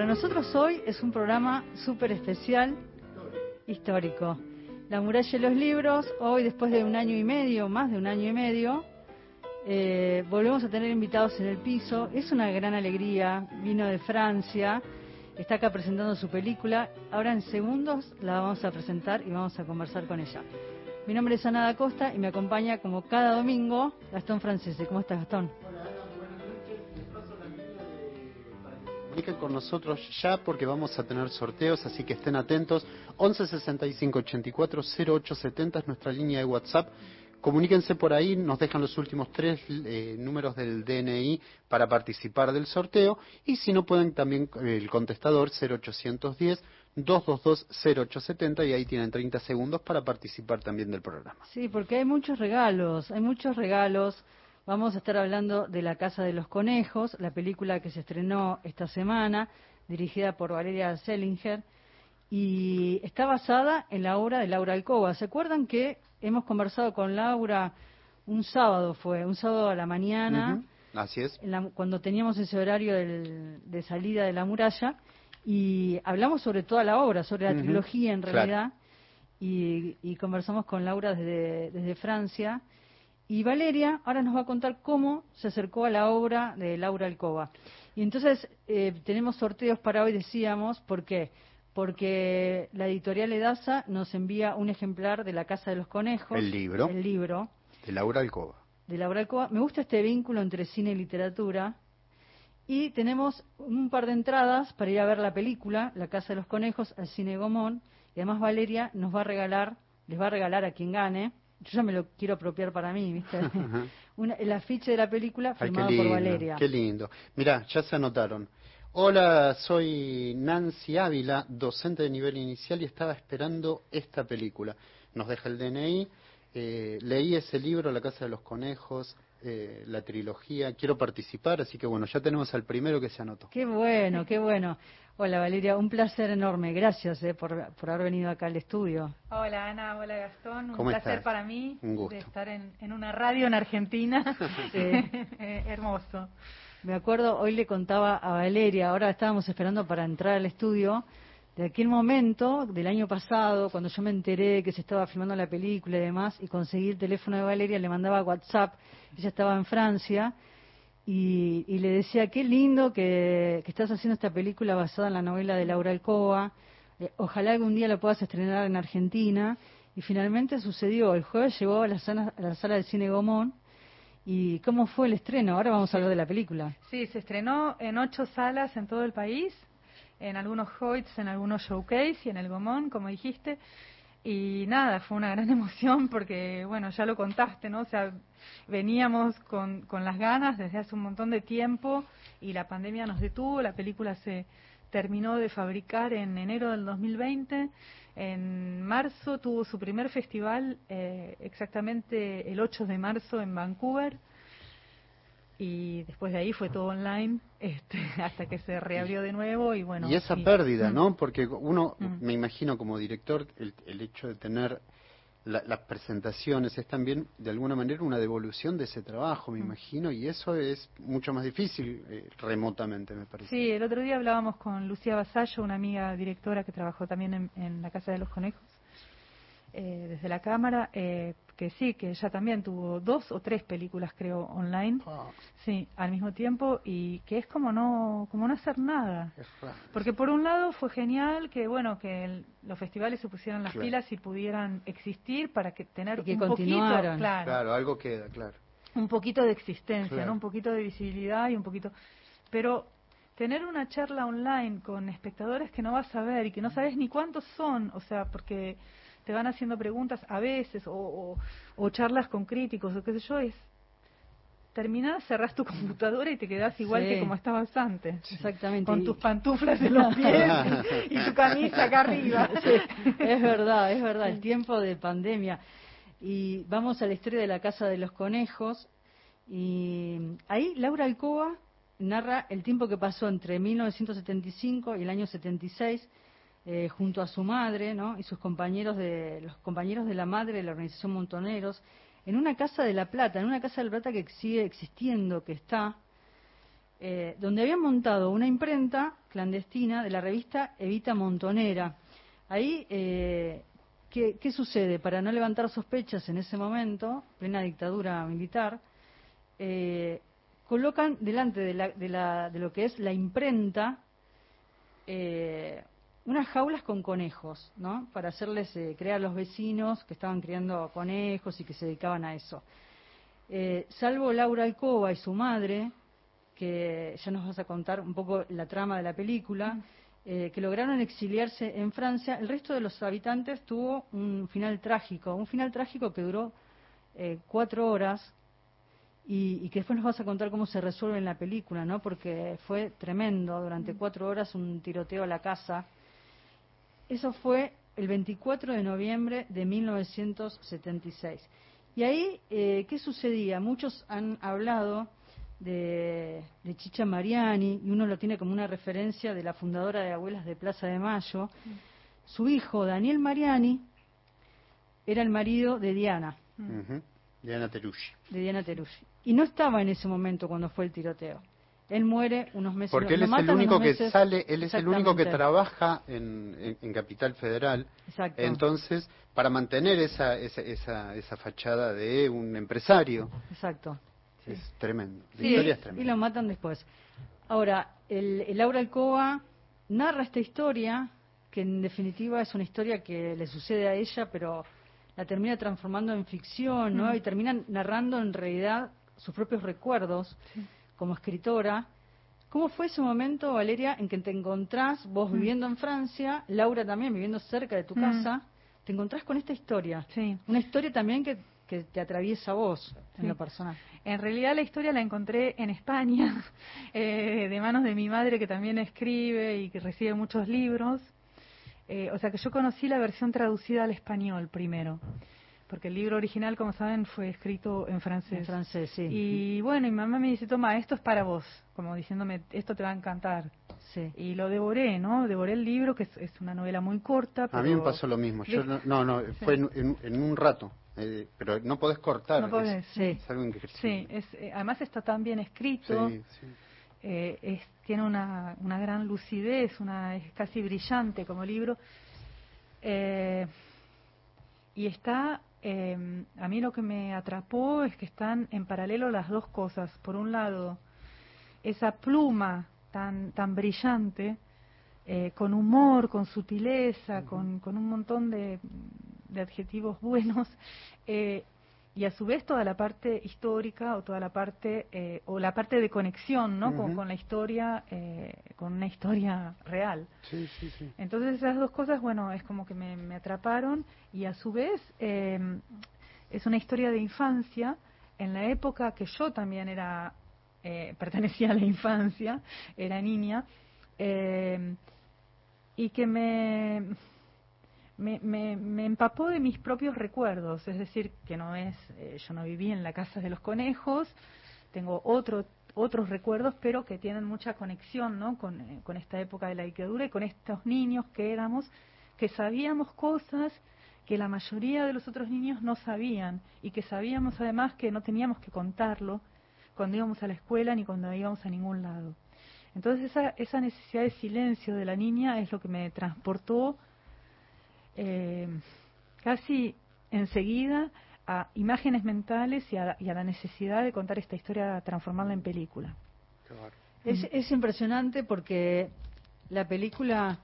Para nosotros hoy es un programa súper especial, histórico. La muralla y los libros, hoy después de un año y medio, más de un año y medio, eh, volvemos a tener invitados en el piso. Es una gran alegría, vino de Francia, está acá presentando su película. Ahora en segundos la vamos a presentar y vamos a conversar con ella. Mi nombre es Ana da Costa y me acompaña como cada domingo Gastón Francese. ¿Cómo estás, Gastón? Comuniquen con nosotros ya porque vamos a tener sorteos, así que estén atentos. 11 65 84 0870 es nuestra línea de WhatsApp. Comuníquense por ahí, nos dejan los últimos tres eh, números del DNI para participar del sorteo y si no pueden también eh, el contestador 0810 222 0870 y ahí tienen 30 segundos para participar también del programa. Sí, porque hay muchos regalos, hay muchos regalos. Vamos a estar hablando de La Casa de los Conejos, la película que se estrenó esta semana, dirigida por Valeria Selinger, y está basada en la obra de Laura Alcoba. ¿Se acuerdan que hemos conversado con Laura un sábado, fue, un sábado a la mañana, Así es. en la- cuando teníamos ese horario del- de salida de la muralla, y hablamos sobre toda la obra, sobre la trilogía en claro. realidad, y, y conversamos con Laura desde, desde Francia. Y Valeria ahora nos va a contar cómo se acercó a la obra de Laura Alcoba. Y entonces eh, tenemos sorteos para hoy, decíamos, ¿por qué? Porque la editorial Edasa nos envía un ejemplar de La Casa de los Conejos. El libro. El libro De Laura Alcoba. de Laura Alcoba. Me gusta este vínculo entre cine y literatura. Y tenemos un par de entradas para ir a ver la película, La Casa de los Conejos, al Cine Gomón. Y además Valeria nos va a regalar, les va a regalar a quien gane. Yo ya me lo quiero apropiar para mí, ¿viste? Una- el afiche de la película Ay, firmado lindo, por Valeria. Qué lindo. Mirá, ya se anotaron. Hola, soy Nancy Ávila, docente de nivel inicial y estaba esperando esta película. Nos deja el DNI. eh, leí ese libro, La Casa de los Conejos, eh, la trilogía. Quiero participar, así que bueno, ya tenemos al primero que se anotó. Qué bueno, qué bueno. Hola Valeria, un placer enorme. Gracias eh, por, por haber venido acá al estudio. Hola Ana, hola Gastón, un ¿Cómo placer estás? para mí Un gusto. de estar en, en una radio en Argentina. Sí. Eh, hermoso. Me acuerdo, hoy le contaba a Valeria, ahora estábamos esperando para entrar al estudio, de aquel momento del año pasado, cuando yo me enteré que se estaba filmando la película y demás, y conseguí el teléfono de Valeria, le mandaba WhatsApp, ella estaba en Francia, y, y le decía, qué lindo que, estás haciendo esta película basada en la novela de Laura Alcoba, eh, ojalá algún día la puedas estrenar en Argentina, y finalmente sucedió, el jueves llegó a la sala, a la sala del cine Gomón, ¿Y cómo fue el estreno? Ahora vamos a hablar de la película. Sí, se estrenó en ocho salas en todo el país, en algunos Hoyts, en algunos Showcase y en el Gomón, como dijiste. Y nada, fue una gran emoción porque, bueno, ya lo contaste, ¿no? O sea, veníamos con, con las ganas desde hace un montón de tiempo y la pandemia nos detuvo. La película se terminó de fabricar en enero del 2020. En marzo tuvo su primer festival, eh, exactamente el 8 de marzo en Vancouver. Y después de ahí fue todo online este, hasta que se reabrió de nuevo y bueno. y esa sí. pérdida, Mm. ¿no? Porque uno, Mm. me imagino como director, el, el hecho de tener la- las presentaciones es también de alguna manera una devolución de ese trabajo, me Mm. imagino, y eso es mucho más difícil eh, remotamente, me parece. Sí, el otro día hablábamos con Lucía Basallo, una amiga directora que trabajó también en, en la Casa de los Conejos, eh, desde la Cámara, eh, que sí, que ella también tuvo dos o tres películas, creo, online, Ah, sí, al mismo tiempo, y que es como no, como no hacer nada. Porque por un lado fue genial que bueno que el- los festivales se pusieran las Claro. pilas y pudieran existir para que tener Y que un continuaran. poquito, claro, Claro, algo queda, claro. un poquito de existencia, Claro. ¿no? Un poquito de visibilidad y un poquito. Pero tener una charla online con espectadores que no vas a ver y que no sabes ni cuántos son, o sea, porque te van haciendo preguntas a veces o, o, o charlas con críticos o qué sé yo, es terminás, cerrás tu computadora y te quedás igual Sí. que como estabas antes. Exactamente. Con tus pantuflas en los pies y tu camisa acá arriba. Sí, es verdad, es verdad, el tiempo de pandemia. Y vamos a la historia de la Casa de los Conejos. Y ahí Laura Alcoba narra el tiempo que pasó entre 1975 y el año 76 eh, junto a su madre ¿no? y sus compañeros de los compañeros de la madre de la organización Montoneros en una casa de La Plata, en una casa de La Plata que sigue existiendo, que está, eh, donde habían montado una imprenta clandestina de la revista Evita Montonera. Ahí, eh, ¿qué, qué sucede? Para no levantar sospechas en ese momento, plena dictadura militar, eh, colocan delante de, la- de la- de lo que es la imprenta eh, unas jaulas con conejos, ¿no? Para hacerles eh, crear a los vecinos que estaban criando conejos y que se dedicaban a eso. Eh, salvo Laura Alcoba y su madre, que ya nos vas a contar un poco la trama de la película, eh, que lograron exiliarse en Francia, el resto de los habitantes tuvo un final trágico, un final trágico que duró eh, cuatro horas y, y que después nos vas a contar cómo se resuelve en la película, ¿no? Porque fue tremendo, durante cuatro horas un tiroteo a la casa. Eso fue el 24 de noviembre de 1976. Y ahí, eh, ¿qué sucedía? Muchos han hablado de, de Chicha Mariani, y uno lo tiene como una referencia de la fundadora de Abuelas de Plaza de Mayo. Su hijo, Daniel Mariani, era el marido de Diana. Diana Terushi. de Diana Teruggi. Y no estaba en ese momento cuando fue el tiroteo. Él muere unos meses Porque él es el único que sale, él es el único que trabaja en, en- en Capital Federal. Exacto. Entonces, para mantener esa, esa, esa, esa fachada de un empresario, Exacto. es tremendo. La Sí, historia es y tremenda. lo matan después. Ahora, el, el Laura Alcoba narra esta historia, que en definitiva es una historia que le sucede a ella, pero la termina transformando en ficción, ¿no? Mm. Y termina narrando en realidad sus propios recuerdos como escritora. ¿Cómo fue ese momento, Valeria, en que te encontrás, vos viviendo en Francia, Laura también viviendo cerca de tu Mm. casa, te encontrás con esta historia? Sí. Una historia también que, que te atraviesa a vos en lo personal. En realidad la historia la encontré en España, eh, de manos de mi madre que también escribe y que recibe muchos libros. Eh, o sea que yo conocí la versión traducida al español primero, porque el libro original, como saben, fue escrito en francés. En francés, sí. Y bueno, mi mamá me dice, toma, esto es para vos, como diciéndome, esto te va a encantar. Sí. Y lo devoré, ¿no? Devoré el libro, que es, es una novela muy corta. A mí me pero- pasó lo mismo. Yo no, no, no, fue en, en- en un rato. eh, pero no podés cortar. No podés, es, sí. es algo increíble. Sí, es, eh, además está tan bien escrito. Sí, sí. eh, es- tiene una, una gran lucidez, una, es casi brillante como libro. Eh, y está, eh, a mí lo que me atrapó es que están en paralelo las dos cosas. Por un lado, esa pluma tan, tan brillante, eh, con humor, con sutileza, con, con un montón de, de adjetivos buenos, eh, y a su vez toda la parte histórica o toda la parte eh, o la parte de conexión no con, la historia eh, con una historia real. Sí, sí, sí. entonces esas dos cosas bueno es como que me, me atraparon y a su vez eh, es una historia de infancia. En la época que yo también era eh, pertenecía a la infancia era niña eh, y que me me, me, me empapó de mis propios recuerdos, es decir, que no es, eh, yo no viví en la casa de los conejos, tengo otro, otros recuerdos, pero que tienen mucha conexión ¿no? con, eh, con esta época de la dictadura y con estos niños que éramos, que sabíamos cosas que la mayoría de los otros niños no sabían y que sabíamos además que no teníamos que contarlo cuando íbamos a la escuela ni cuando íbamos a ningún lado. Entonces esa, esa necesidad de silencio de la niña es lo que me transportó eh, casi enseguida a imágenes mentales y a, y a la necesidad de contar esta historia, transformarla en película. Es, es impresionante porque la película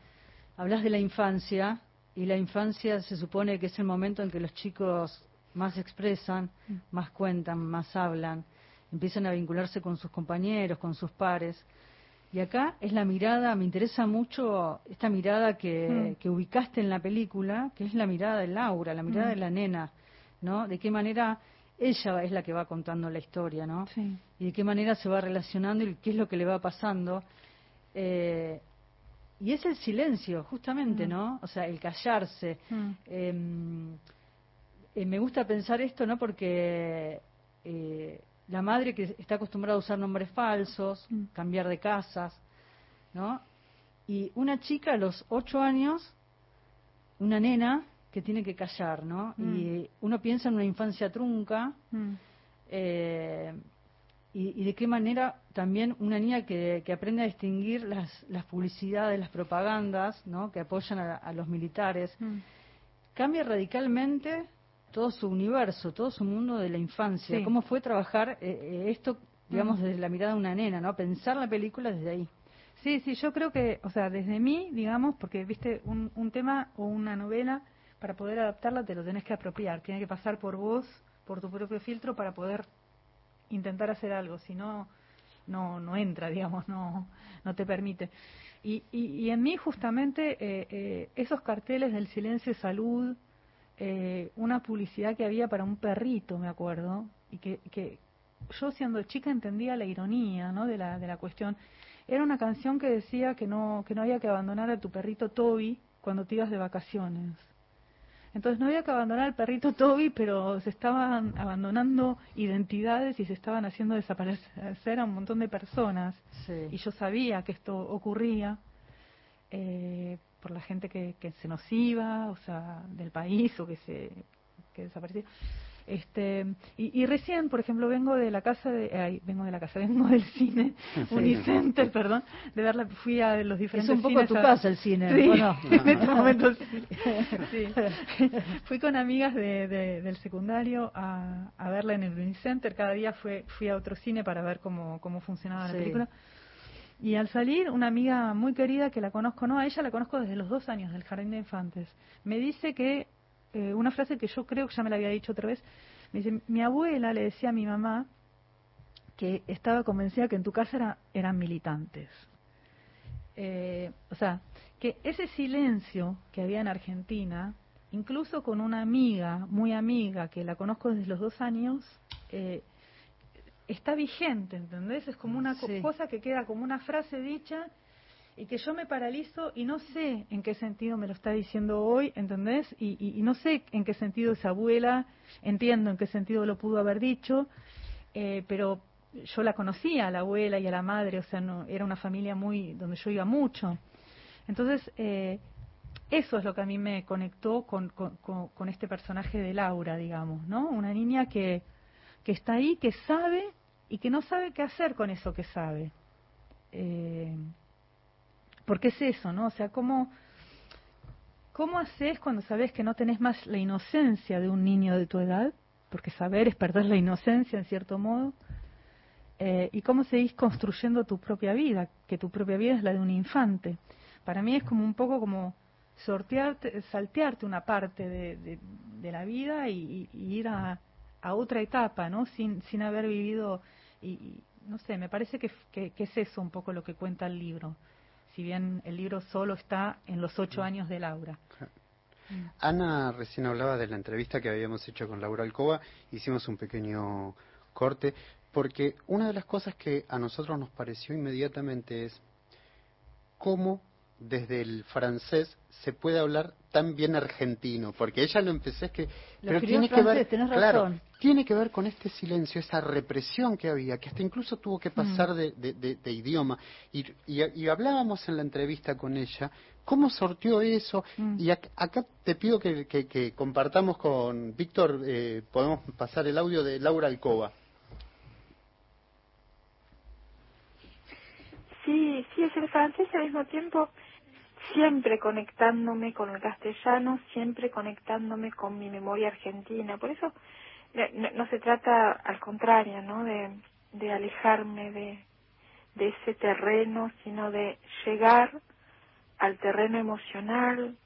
hablas de la infancia y la infancia se supone que es el momento en que los chicos más expresan, Mm. más cuentan, más hablan, empiezan a vincularse con sus compañeros, con sus pares. Y acá es la mirada, me interesa mucho esta mirada que, Mm. que ubicaste en la película, que es la mirada de Laura, la mirada Mm. de la nena, ¿no? De qué manera ella es la que va contando la historia, ¿no? Sí. Y de qué manera se va relacionando y qué es lo que le va pasando. Eh, y es el silencio, justamente, Mm. ¿no? O sea, el callarse. Eh, eh, me gusta pensar esto, ¿no? Porque eh, la madre que está acostumbrada a usar nombres falsos, Mm. cambiar de casas, ¿no? Y una chica a los ocho años, una nena que tiene que callar, ¿no? Mm. Y uno piensa en una infancia trunca, Mm. eh, y, y de qué manera también una niña que, que aprende a distinguir las, las publicidades, las propagandas, ¿no? Que apoyan a, a los militares, cambia radicalmente todo su universo, todo su mundo de la infancia. Sí. ¿Cómo fue trabajar eh, eh, esto, digamos, Mm. desde la mirada de una nena, ¿no? Pensar la película desde ahí. Sí, sí, yo creo que, o sea, desde mí, digamos, porque viste, un, un tema o una novela, para poder adaptarla te lo tenés que apropiar, tiene que pasar por vos, por tu propio filtro para poder intentar hacer algo, si no, no, no entra, digamos, no, no te permite. Y, y, y en mí justamente eh, eh, esos carteles del silencio y salud, eh, una publicidad que había para un perrito, me acuerdo, y que, que yo siendo chica entendía la ironía, ¿no? De la, de la cuestión. Era una canción que decía que no, que no había que abandonar a tu perrito Toby cuando te ibas de vacaciones. Entonces no había que abandonar al perrito Toby, pero se estaban abandonando identidades y se estaban haciendo desaparecer a un montón de personas. Sí. Y yo sabía que esto ocurría eh, la gente que, que se nos iba, o sea, del país o que se que desaparecía. Este, y, y recién, por ejemplo, vengo de la casa de, ay, vengo de la casa, vengo del cine Unicenter, perdón, de verla, fui a los Es diferentes un poco cines tu a- casa el cine, Sí, ¿o no? en este momento sí. Sí. Fui con amigas de, de- del secundario a, a verla en el Unicenter. Cada día fue, fui a otro cine para ver cómo, cómo funcionaba Sí. la película. Y al salir, una amiga muy querida que la conozco, no, a ella la conozco desde los dos años del Jardín de Infantes, me dice que, eh, una frase que yo creo que ya me la había dicho otra vez, me dice, mi abuela le decía a mi mamá que estaba convencida que en tu casa era- eran militantes. Eh, o sea, que ese silencio que había en Argentina, incluso con una amiga, muy amiga, que la conozco desde los dos años, eh, está vigente, ¿entendés? Es como una Sí. cosa que queda como una frase dicha y que yo me paralizo y no sé en qué sentido me lo está diciendo hoy, ¿entendés? Y, y- y no sé en qué sentido esa abuela, entiendo en qué sentido lo pudo haber dicho, eh, pero yo la conocía, a la abuela y a la madre, o sea, no, era una familia muy donde yo iba mucho. Entonces, eh, eso es lo que a mí me conectó con, con, con- con este personaje de Laura, digamos, ¿no? Una niña que, que está ahí, que sabe y que no sabe qué hacer con eso que sabe. Eh, porque es eso, ¿no? O sea, ¿cómo, ¿cómo haces cuando sabes que no tenés más la inocencia de un niño de tu edad? Porque saber es perder la inocencia, en cierto modo. Eh, y cómo seguís construyendo tu propia vida, que tu propia vida es la de un infante. Para mí es como un poco como sortearte, saltearte una parte de, de- de la vida y, y ir a, a otra etapa, ¿no? Sin, sin haber vivido, y, y no sé, me parece que, que- que es eso un poco lo que cuenta el libro. Si bien el libro solo está en los ocho años de Laura. Ana recién hablaba de la entrevista que habíamos hecho con Laura Alcoba, hicimos un pequeño corte, porque una de las cosas que a nosotros nos pareció inmediatamente es cómo desde el francés se puede hablar tan bien argentino, porque ella lo empecé es que Lo pero tiene en que ver, claro, razón. tiene que ver con este silencio, esa represión que había, que hasta incluso tuvo que pasar Mm. de, de- de- de idioma. Y, y- y hablábamos en la entrevista con ella, cómo sortió eso. Mm. Y ac- acá te pido que, que- que compartamos con Víctor, eh, podemos pasar el audio de Laura Alcoba. Sí, sí, es el francés y al mismo tiempo siempre conectándome con el castellano, siempre conectándome con mi memoria argentina. Por eso no, no se trata, al contrario, ¿no? De, de alejarme de, de ese terreno, sino de llegar al terreno emocional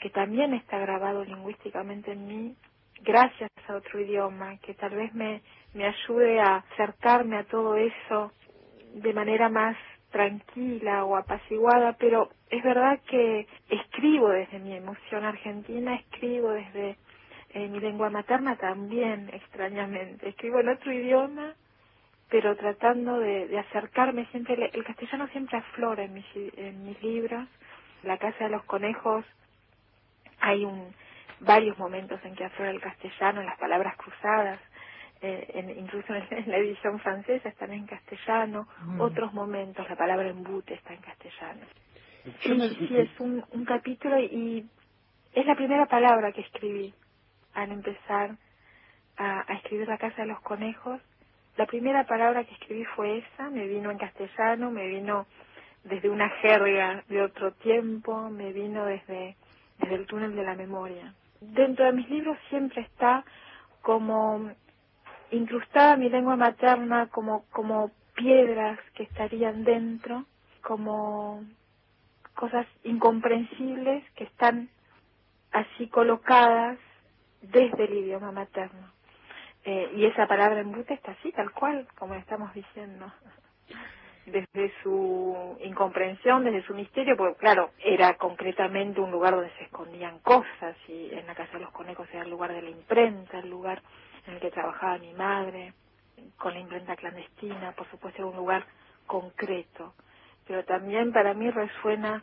que también está grabado lingüísticamente en mí gracias a otro idioma que tal vez me, me ayude a acercarme a todo eso de manera más tranquila o apaciguada, pero es verdad que escribo desde mi emoción argentina, escribo desde eh, mi lengua materna también, extrañamente. Escribo en otro idioma, pero tratando de, acercarme siempre, el, castellano siempre aflora en mis, en mis libros. La Casa de los Conejos hay un, varios momentos en que aflora el castellano, las palabras cruzadas, eh, en, incluso en, la edición francesa están en castellano, mm. otros momentos, la palabra embute está en castellano. Sí, sí, es un, un capítulo y es la primera palabra que escribí al empezar a, escribir La Casa de los Conejos. La primera palabra que escribí fue esa, me vino en castellano, me vino desde una jerga de otro tiempo, me vino desde, desde el túnel de la memoria. Dentro de mis libros siempre está como incrustada mi lengua materna, como, como piedras que estarían dentro, como cosas incomprensibles que están así colocadas desde el idioma materno. Eh, y esa palabra embute está así, tal cual, como estamos diciendo. Desde su incomprensión, desde su misterio, porque claro, era concretamente un lugar donde se escondían cosas, y en la Casa de los Conejos era el lugar de la imprenta, el lugar en el que trabajaba mi madre, con la imprenta clandestina, por supuesto era un lugar concreto. Pero también para mí resuena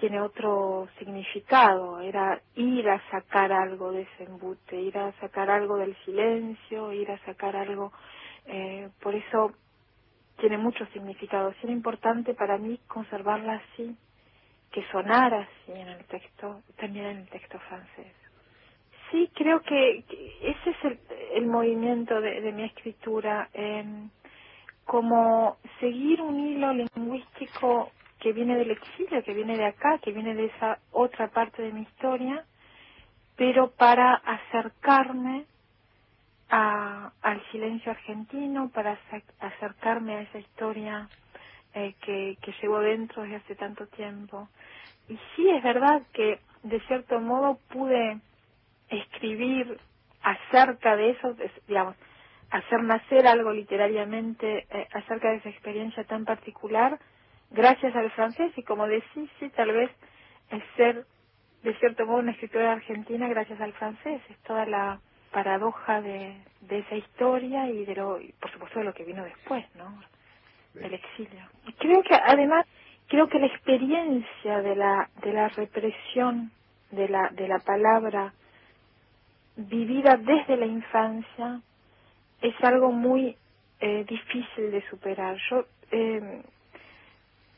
tiene otro significado, era ir a sacar algo de ese embute, ir a sacar algo del silencio, ir a sacar algo, eh, por eso tiene mucho significado. Es importante para mí conservarla así, que sonara así en el texto, también en el texto francés. Sí, creo que, ese es el, movimiento de, mi escritura, como seguir un hilo lingüístico que viene del exilio, que viene de acá, que viene de esa otra parte de mi historia, pero para acercarme al silencio argentino, para acercarme a esa historia eh, que, que llevo dentro desde hace tanto tiempo. Y sí es verdad que de cierto modo pude escribir acerca de eso, digamos, hacer nacer algo literariamente eh, acerca de esa experiencia tan particular, gracias al francés y como decís, sí, tal vez es ser de cierto modo una escritora argentina gracias al francés, es toda la paradoja de, de esa historia y de lo, por supuesto de lo que vino después, ¿no? Del exilio. Y creo que además, creo que la experiencia de la, de la represión de la, de la palabra vivida desde la infancia es algo muy eh, difícil de superar. Yo eh,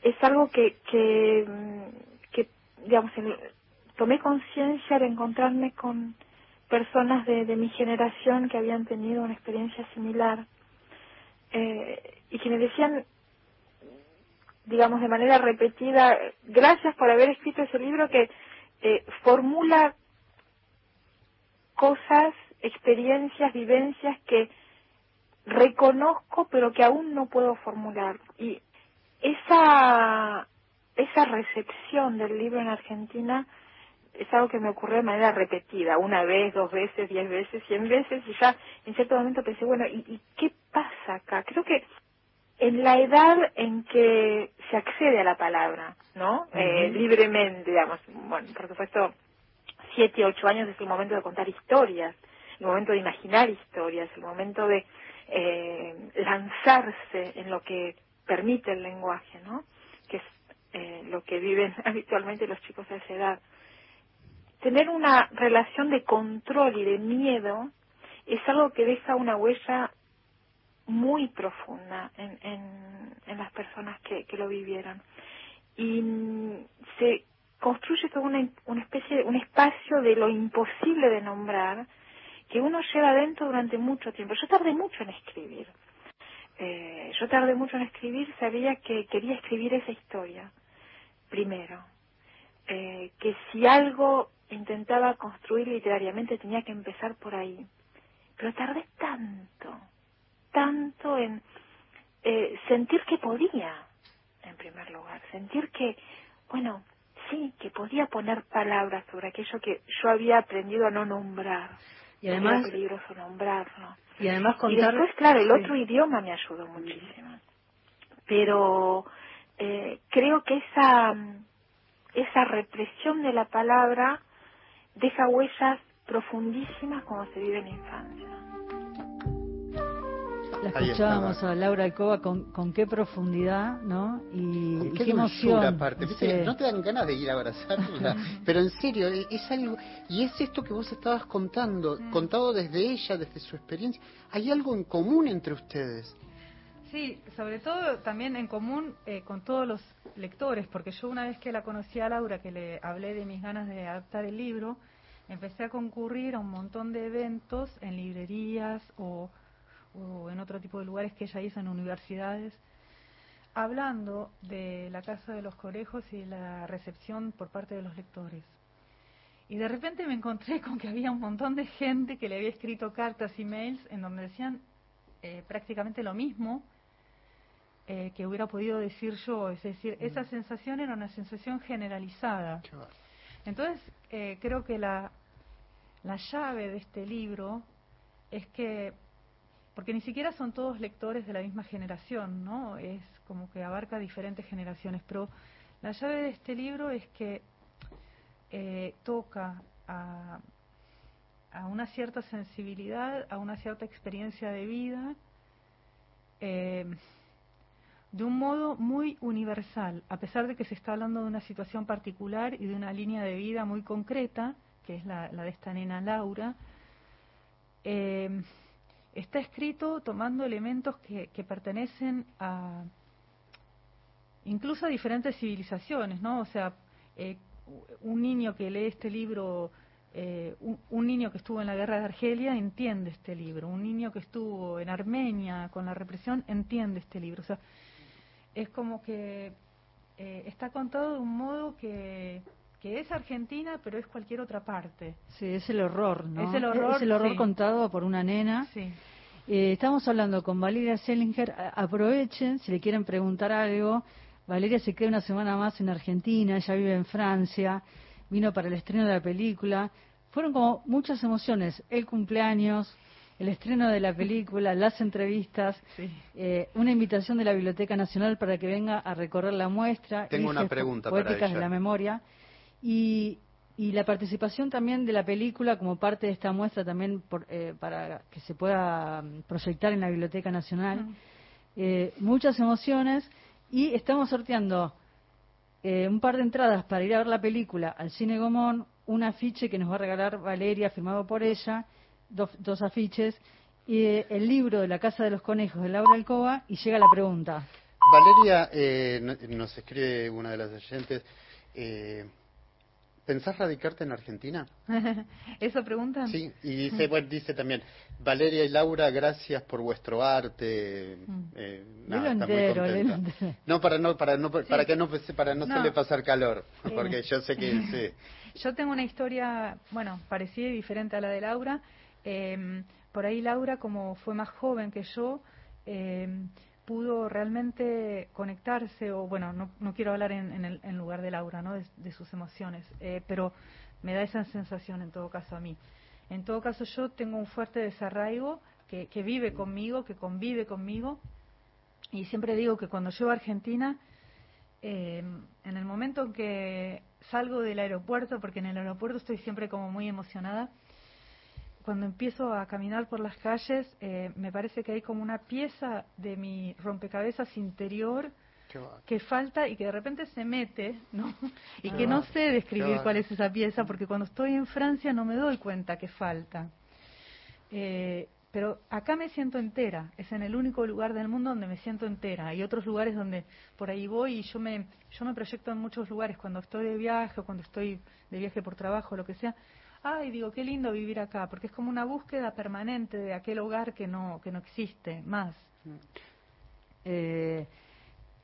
es algo que, que, que digamos, tomé conciencia de encontrarme con personas de, de, mi generación que habían tenido una experiencia similar eh, y que me decían, digamos, de manera repetida, gracias por haber escrito ese libro que eh, formula cosas, experiencias, vivencias que reconozco pero que aún no puedo formular. Y esa, esa recepción del libro en Argentina es algo que me ocurrió de manera repetida, una vez, dos veces, diez veces, cien veces, y ya en cierto momento pensé, bueno, ¿y, qué pasa acá? Creo que en la edad en que se accede a la palabra, ¿no? eh, libremente, digamos, bueno, por supuesto, siete, ocho años es el momento de contar historias, el momento de imaginar historias, el momento de eh, lanzarse en lo que permite el lenguaje, ¿no? Que es eh, lo que viven habitualmente los chicos a esa edad. Tener una relación de control y de miedo es algo que deja una huella muy profunda en, en, las personas que, que, lo vivieron. Y mm, se construye todo una, una especie, un espacio de lo imposible de nombrar que uno lleva dentro durante mucho tiempo. Yo tardé mucho en escribir. Eh, yo tardé mucho en escribir, sabía que quería escribir esa historia primero, eh, que si algo intentaba construir literariamente tenía que empezar por ahí, pero tardé tanto, tanto en eh, sentir que podía, en primer lugar, sentir que, bueno, sí, que podía poner palabras sobre aquello que yo había aprendido a no nombrar. Y además, era peligroso nombrarlo. Y además contar... después, claro, el otro idioma me ayudó muchísimo. Pero eh, creo que esa, esa represión de la palabra deja huellas profundísimas como se vive en la infancia. La escuchábamos a Laura Alcoba con, con qué profundidad, ¿no? Y qué, emoción. Aparte. No te dan ganas de ir a abrazarla, pero en serio, e, es algo. Y es esto que vos estabas contando, mm. contado desde ella, desde su experiencia. Hay algo en común entre ustedes. Sí, sobre todo también en común eh, con todos los lectores, porque yo una vez que la conocí a Laura, que le hablé de mis ganas de adaptar el libro, empecé a concurrir a un montón de eventos en librerías o o en otro tipo de lugares que ella hizo en universidades, hablando de la Casa de los Conejos y la recepción por parte de los lectores. Y de repente me encontré con que había un montón de gente que le había escrito cartas y mails en donde decían eh, prácticamente lo mismo eh, que hubiera podido decir yo. Es decir, esa mm. sensación era una sensación generalizada. Entonces, eh, creo que la, la llave de este libro es que porque ni siquiera son todos lectores de la misma generación, ¿no? Es como que abarca diferentes generaciones, pero la llave de este libro es que eh, toca a, una cierta sensibilidad, a una cierta experiencia de vida, eh, de un modo muy universal, a pesar de que se está hablando de una situación particular y de una línea de vida muy concreta, que es la, de esta nena Laura. Eh, está escrito tomando elementos que, pertenecen a incluso a diferentes civilizaciones, ¿no? O sea, eh, un niño que lee este libro, eh, un, niño que estuvo en la guerra de Argelia entiende este libro, un niño que estuvo en Armenia con la represión entiende este libro. O sea, es como que eh, está contado de un modo que, que es Argentina, pero es cualquier otra parte. Sí, es el horror, ¿no? Es el horror, es el horror contado por una nena. Sí. Eh, estamos hablando con Valeria Sellinger. Aprovechen, si le quieren preguntar algo. Valeria se queda una semana más en Argentina, ella vive en Francia, vino para el estreno de la película. Fueron como muchas emociones, el cumpleaños, el estreno de la película, las entrevistas, eh, una invitación de la Biblioteca Nacional para que venga a recorrer la muestra. Tengo una pregunta Poéticas de la memoria. Y, y la participación también de la película como parte de esta muestra también eh, para que se pueda mm, proyectar en la Biblioteca Nacional. Eh, muchas emociones y estamos sorteando eh, un par de entradas para ir a ver la película al Cine Gomón, un afiche que nos va a regalar Valeria, firmado por ella, dos, afiches, y el libro de la Casa de los Conejos de Laura Alcoba, y llega la pregunta. Valeria, nos escribe una de las oyentes, ¿Pensás radicarte en Argentina? ¿Eso pregunta? Sí, y dice, bueno, dice también, Valeria y Laura, gracias por vuestro arte. Mm. Eh, nada, está muy contenta. No, para no, para no, para que no, para no, se le pasar calor, porque yo sé que sí. Yo tengo una historia, bueno, parecida y diferente a la de Laura. Eh, por ahí Laura, como fue más joven que yo, eh, pudo realmente conectarse, o bueno, no, no quiero hablar en, el, en lugar de Laura, ¿no? de, sus emociones, eh, pero me da esa sensación en todo caso a mí. En todo caso yo tengo un fuerte desarraigo que, que vive conmigo, que convive conmigo, y siempre digo que cuando llego a Argentina, eh, en el momento en que salgo del aeropuerto, porque en el aeropuerto estoy siempre como muy emocionada, cuando empiezo a caminar por las calles, eh, me parece que hay como una pieza de mi rompecabezas interior que falta y que de repente se mete, ¿no? Y que no sé describir cuál es esa pieza, porque cuando estoy en Francia no me doy cuenta que falta. Eh, pero acá me siento entera, es en el único lugar del mundo donde me siento entera. Hay otros lugares donde por ahí voy y yo me, yo me proyecto en muchos lugares, cuando estoy de viaje o cuando estoy de viaje por trabajo, o lo que sea, ay, digo, qué lindo vivir acá, porque es como una búsqueda permanente de aquel hogar que no, que no existe más. Eh,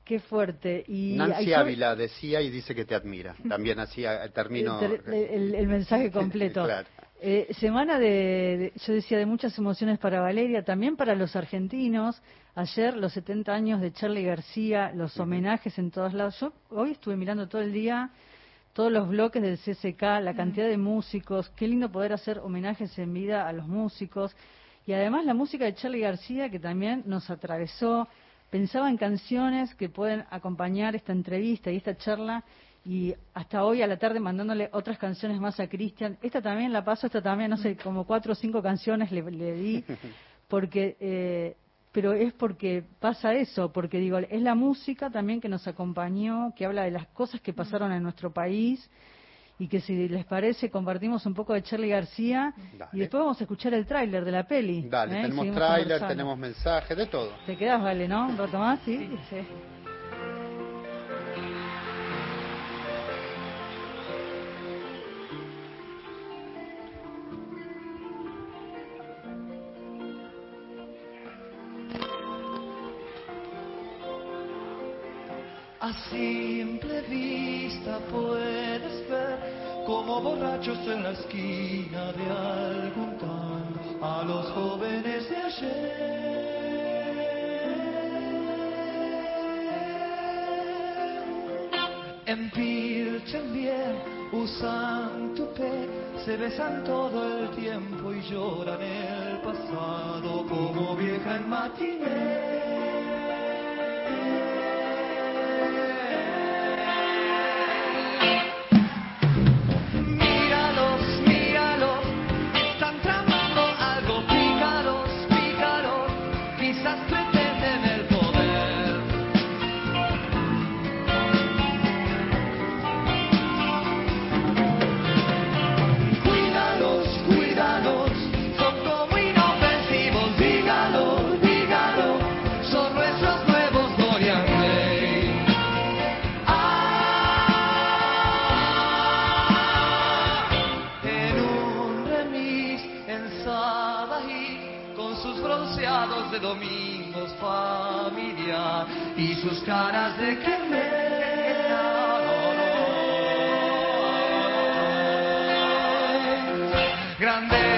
qué fuerte. Y Nancy Ávila decía y dice que te admira. También hacía, termino... El, el, mensaje completo. Eh, semana de, yo decía, de muchas emociones para Valeria, también para los argentinos. Ayer, los 70 años de Charlie García, los homenajes en todos lados. Yo hoy estuve mirando todo el día todos los bloques del CCK, la cantidad de músicos, qué lindo poder hacer homenajes en vida a los músicos. Y además la música de Charlie García, que también nos atravesó, pensaba en canciones que pueden acompañar esta entrevista y esta charla, y hasta hoy a la tarde mandándole otras canciones más a Cristian. Esta también la paso, esta también, no sé, como cuatro o cinco canciones le, le di, porque, eh, pero es porque pasa eso, porque digo, es la música también que nos acompañó, que habla de las cosas que pasaron en nuestro país y que si les parece compartimos un poco de Charlie García Dale. y después vamos a escuchar el tráiler de la peli. Dale, ¿eh? tenemos tráiler, tenemos mensajes, de todo. Te quedas, vale, ¿no? Un rato más, ¿sí? Sí. Simple vista puedes ver como borrachos en la esquina de algún tango a los jóvenes de ayer. Empilchen bien, usan tupé, se besan todo el tiempo y lloran el pasado como vieja en matiné. Y sus caras de que Grandes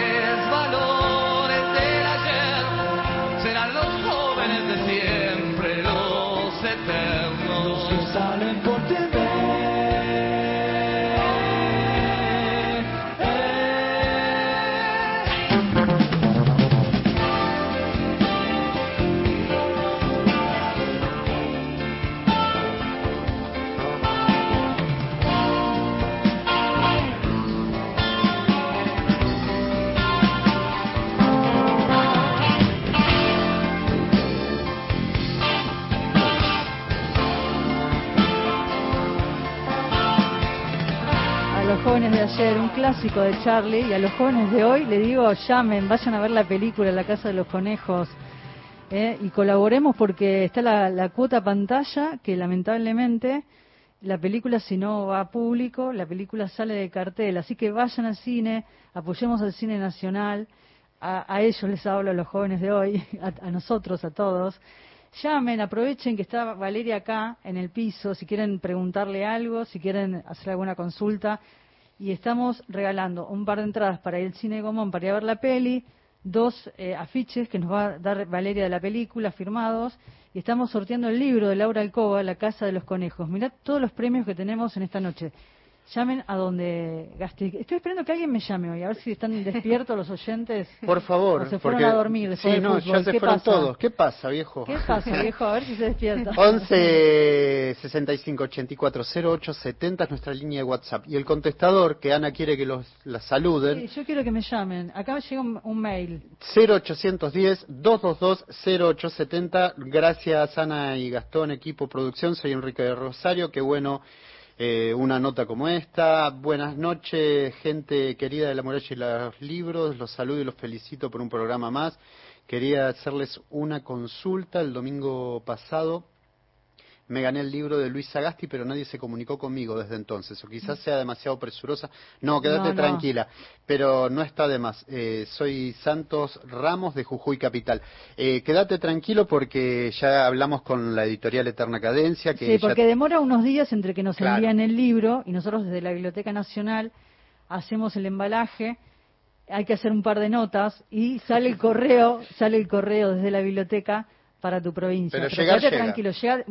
jóvenes de ayer, un clásico de Charlie, y a los jóvenes de hoy le digo, llamen, vayan a ver la película La Casa de los Conejos, ¿eh? y colaboremos porque está la, cuota pantalla, que lamentablemente la película si no va a público, la película sale de cartel, así que vayan al cine, apoyemos al cine nacional, a, ellos les hablo, a los jóvenes de hoy, a nosotros, a todos. Llamen, aprovechen que está Valeria acá en el piso, si quieren preguntarle algo, si quieren hacer alguna consulta. Y estamos regalando un par de entradas para ir al cine Gomón para ir a ver la peli, dos eh, afiches que nos va a dar Valeria de la película firmados. Y estamos sorteando el libro de Laura Alcoba, La Casa de los Conejos. Mirad todos los premios que tenemos en esta noche. Llamen a donde gaste. Estoy esperando que alguien me llame hoy, a ver si están despiertos los oyentes. Por favor. O se fueron porque... a dormir Sí, no, ya se ¿Qué fueron pasa? todos. ¿Qué pasa, viejo? ¿Qué pasa, viejo? A ver si se despierta. 11 65 84 08 70 es nuestra línea de WhatsApp. Y el contestador, que Ana quiere que los la saluden, Sí, yo quiero que me llamen. Acá me llega un, un mail. 0810 222 0870. Gracias Ana y Gastón, equipo producción. Soy Enrique de Rosario. Qué bueno eh, una nota como esta. Buenas noches, gente querida de la muralla y los libros. Los saludo y los felicito por un programa más. Quería hacerles una consulta. El domingo pasado me gané el libro de Luis Sagasti, pero nadie se comunicó conmigo desde entonces. O quizás sea demasiado presurosa. No, quédate No, no. tranquila. Pero no está de más. Eh, soy Santos Ramos de Jujuy Capital. Eh, quédate tranquilo porque ya hablamos con la editorial Eterna Cadencia. Que Sí, ya- porque demora unos días entre que nos Claro. envían el libro y nosotros desde la Biblioteca Nacional hacemos el embalaje. Hay que hacer un par de notas y sale el correo, sale el correo desde la biblioteca para tu provincia. Pero llegar quédate llega. tranquilo, llega-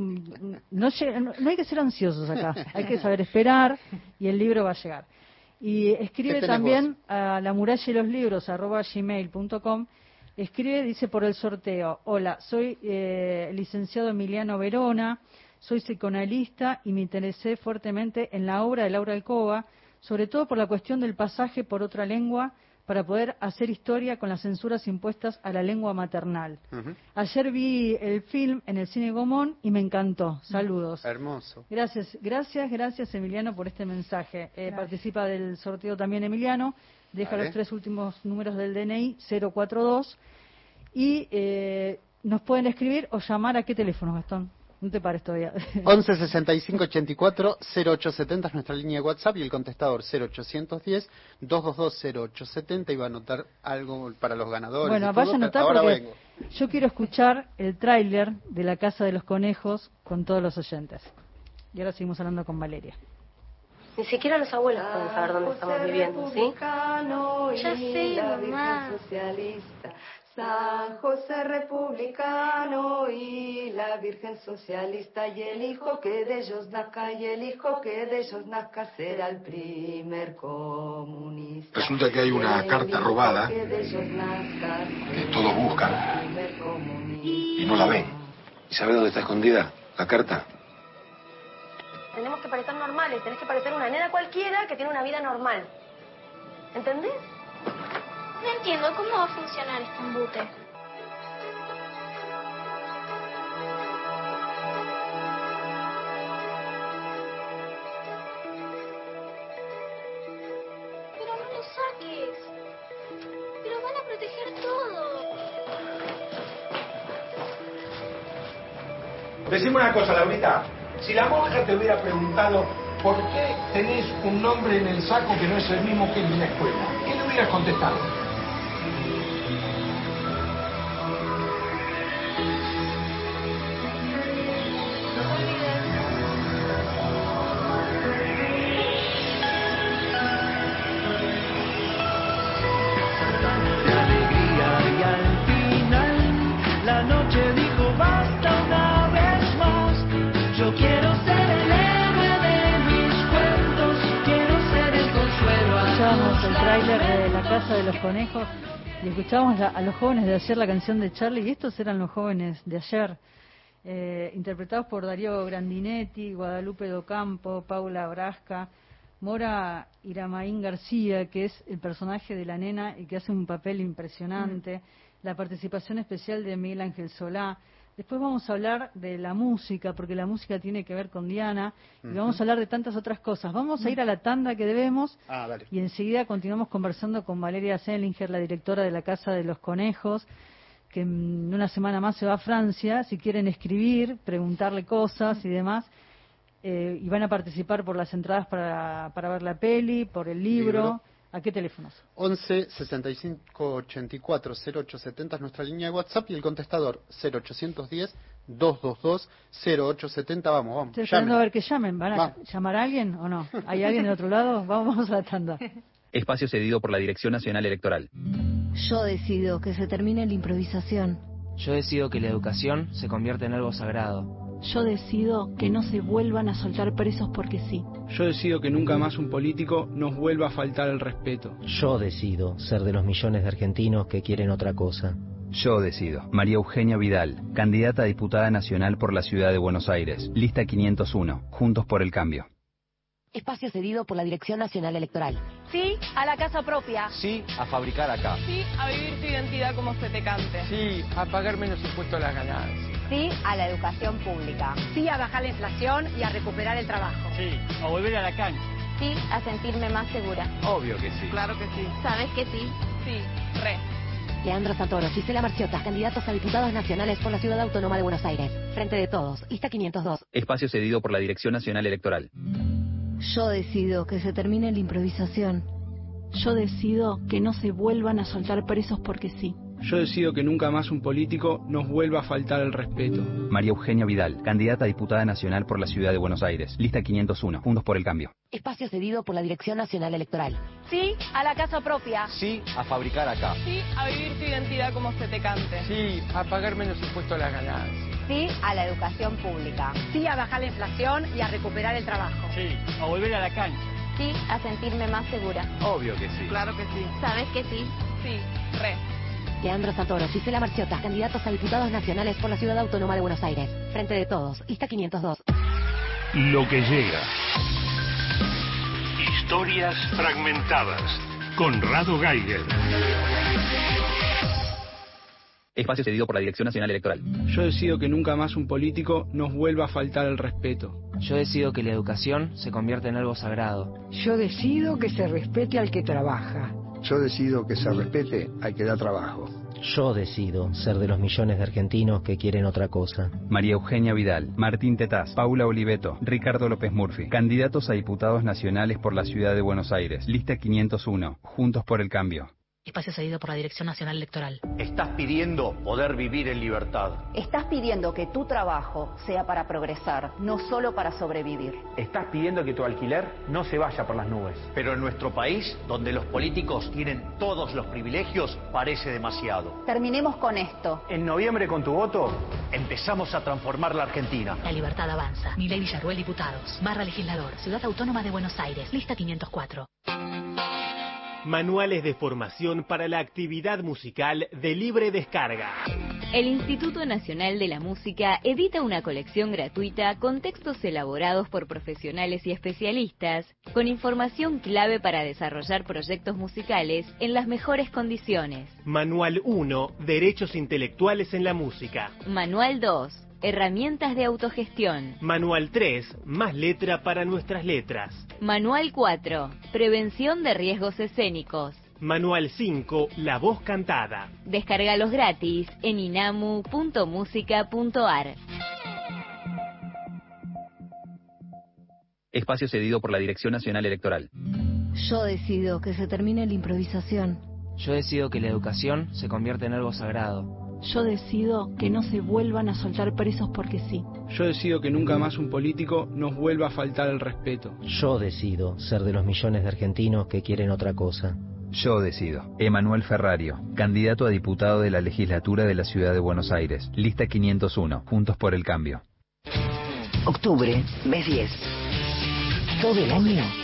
no, llega- no- no hay que ser ansiosos acá, hay que saber esperar y el libro va a llegar. Y escribe ¿Qué tenés también a la muralla y los libros arroba gmail.com. Escribe, dice por el sorteo, hola, soy eh, licenciado Emiliano Verona, soy psicoanalista y me interesé fuertemente en la obra de Laura Alcoba, sobre todo por la cuestión del pasaje por otra lengua para poder hacer historia con las censuras impuestas a la lengua maternal. Ayer vi el film en el cine Gomón y me encantó. Saludos. Hermoso. Gracias, gracias, gracias Emiliano por este mensaje. Eh, participa del sorteo también Emiliano. Deja Vale. los tres últimos números del DNI 042 y eh, nos pueden escribir o llamar a qué teléfono, Gastón. No te pares todavía. 11 65 84 0870 es nuestra línea de WhatsApp y el contestador 0810 222 0870 y va a anotar algo para los ganadores. Bueno, vaya a anotar ahora porque vengo. yo quiero escuchar el tráiler de La Casa de los Conejos con todos los oyentes. Y ahora seguimos hablando con Valeria. Ni siquiera los abuelos pueden saber dónde estamos viviendo, ¿sí? Ya sé, mamá. San José republicano y la Virgen socialista y el hijo que de ellos nazca y el hijo que de ellos nazca será el primer comunista. Resulta que hay una carta robada que de ellos nazca que todos buscan y no la ven. ¿Y sabe dónde está escondida la carta? Tenemos que parecer normales, tenés que parecer una nena cualquiera que tiene una vida normal. ¿Entendés? No entiendo cómo va a funcionar este embute. Pero no lo saques. Pero van a proteger todo. Decime una cosa, Laurita. Si la monja te hubiera preguntado por qué tenés un nombre en el saco que no es el mismo que de la escuela, ¿qué le hubieras contestado? Conejos y escuchábamos a, los jóvenes de ayer la canción de Charlie y estos eran los jóvenes de ayer, eh, interpretados por Darío Grandinetti, Guadalupe Docampo, Paula Brasca, Mora Iramaín García, que es el personaje de la nena y que hace un papel impresionante, la participación especial de Miguel Ángel Solá. Después vamos a hablar de la música, porque la música tiene que ver con Diana, y vamos a hablar de tantas otras cosas. Vamos a ir a la tanda que debemos Ah, y enseguida continuamos conversando con Valeria Selinger, la directora de la Casa de los Conejos, que en una semana más se va a Francia. Si quieren escribir, preguntarle cosas y demás, eh, y van a participar por las entradas para, para ver la peli, por el libro. Libro. ¿A qué teléfonos? 11 65 84 0870 es nuestra línea de WhatsApp y el contestador 0810 222 0870. Vamos, vamos. Estoy esperando a ver que llamen. ¿Van a Va. llamar a alguien o no? ¿Hay alguien del otro lado? Vamos, vamos a la tanda. Espacio cedido por la Dirección Nacional Electoral. Yo decido que se termine la improvisación. Yo decido que la educación se convierte en algo sagrado. Yo decido que no se vuelvan a soltar presos porque sí. Yo decido que nunca más un político nos vuelva a faltar el respeto. Yo decido ser de los millones de argentinos que quieren otra cosa. Yo decido. María Eugenia Vidal, candidata a diputada nacional por la ciudad de Buenos Aires. Lista 501. Juntos por el cambio. Espacio cedido por la Dirección Nacional Electoral. Sí a la casa propia. Sí a fabricar acá. Sí a vivir tu identidad como se te cante. Sí, a pagar menos impuestos a las ganancias. Sí a la educación pública. Sí a bajar la inflación y a recuperar el trabajo. Sí, a volver a la cancha. Sí a sentirme más segura. Obvio que sí. Claro que sí. ¿Sabes que sí? Sí, re. Leandro Santoro, Gisela Marciota, candidatos a diputados nacionales por la Ciudad Autónoma de Buenos Aires. Frente de todos, lista 502. Espacio cedido por la Dirección Nacional Electoral. Yo decido que se termine la improvisación. Yo decido que no se vuelvan a soltar presos porque sí. Yo decido que nunca más un político nos vuelva a faltar el respeto. María Eugenia Vidal, candidata a diputada nacional por la ciudad de Buenos Aires. Lista 501. Juntos por el cambio. Espacio cedido por la Dirección Nacional Electoral. Sí a la casa propia. Sí a fabricar acá. Sí a vivir tu identidad como se te cante. Sí, a pagar menos impuestos a las ganancias. Sí a la educación pública. Sí a bajar la inflación y a recuperar el trabajo. Sí, a volver a la cancha. Sí a sentirme más segura. Obvio que sí. Claro que sí. ¿Sabes que sí? Sí, re. Leandro Santoro, Gisela Marciota, candidatos a diputados nacionales por la Ciudad Autónoma de Buenos Aires. Frente de todos, lista 502. lo que llega. Historias fragmentadas. Conrado Geiger. Espacio cedido por la Dirección Nacional Electoral. Yo decido que nunca más un político nos vuelva a faltar el respeto. Yo decido que la educación se convierta en algo sagrado. Yo decido que se respete al que trabaja. Yo decido que se respete al que da trabajo. Yo decido ser de los millones de argentinos que quieren otra cosa. María Eugenia Vidal, Martín Tetaz, Paula Oliveto, Ricardo López Murphy, candidatos a diputados nacionales por la ciudad de Buenos Aires. Lista 501, Juntos por el Cambio. Espacio cedido por la Dirección Nacional Electoral. Estás pidiendo poder vivir en libertad. Estás pidiendo que tu trabajo sea para progresar, no solo para sobrevivir. Estás pidiendo que tu alquiler no se vaya por las nubes. Pero en nuestro país, donde los políticos tienen todos los privilegios, parece demasiado. Terminemos con esto. En noviembre, con tu voto, empezamos a transformar la Argentina. La libertad avanza. Milei Villarruel, diputados. Barra legislador. Ciudad Autónoma de Buenos Aires. Lista 504. Manuales de formación para la actividad musical de libre descarga. El Instituto Nacional de la Música edita una colección gratuita con textos elaborados por profesionales y especialistas, con información clave para desarrollar proyectos musicales en las mejores condiciones. Manual 1, Derechos Intelectuales en la Música. Manual 2, Herramientas de autogestión. Manual 3. Más letra para nuestras letras. Manual 4. Prevención de riesgos escénicos. Manual 5. La voz cantada. Descárgalos gratis en inamu.musica.ar. Espacio cedido por la Dirección Nacional Electoral. Yo decido que se termine la improvisación. Yo decido que la educación se convierta en algo sagrado. Yo decido que no se vuelvan a soltar presos porque sí. Yo decido que nunca más un político nos vuelva a faltar el respeto. Yo decido ser de los millones de argentinos que quieren otra cosa. Yo decido. Emanuel Ferrario, candidato a diputado de la legislatura de la ciudad de Buenos Aires. Lista 501, Juntos por el Cambio. Octubre, mes 10. Todo el año.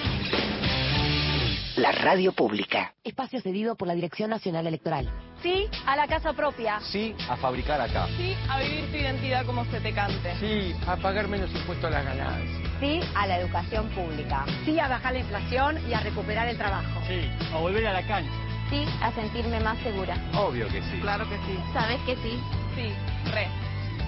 La radio pública. Espacio cedido por la Dirección Nacional Electoral. Sí a la casa propia. Sí a fabricar acá. Sí a vivir tu identidad como se te cante. Sí a pagar menos impuestos a las ganancias. Sí a la educación pública. Sí a bajar la inflación y a recuperar el trabajo. Sí a volver a la cancha. Sí a sentirme más segura. Obvio que sí. Claro que sí. ¿Sabes que sí? Sí, re.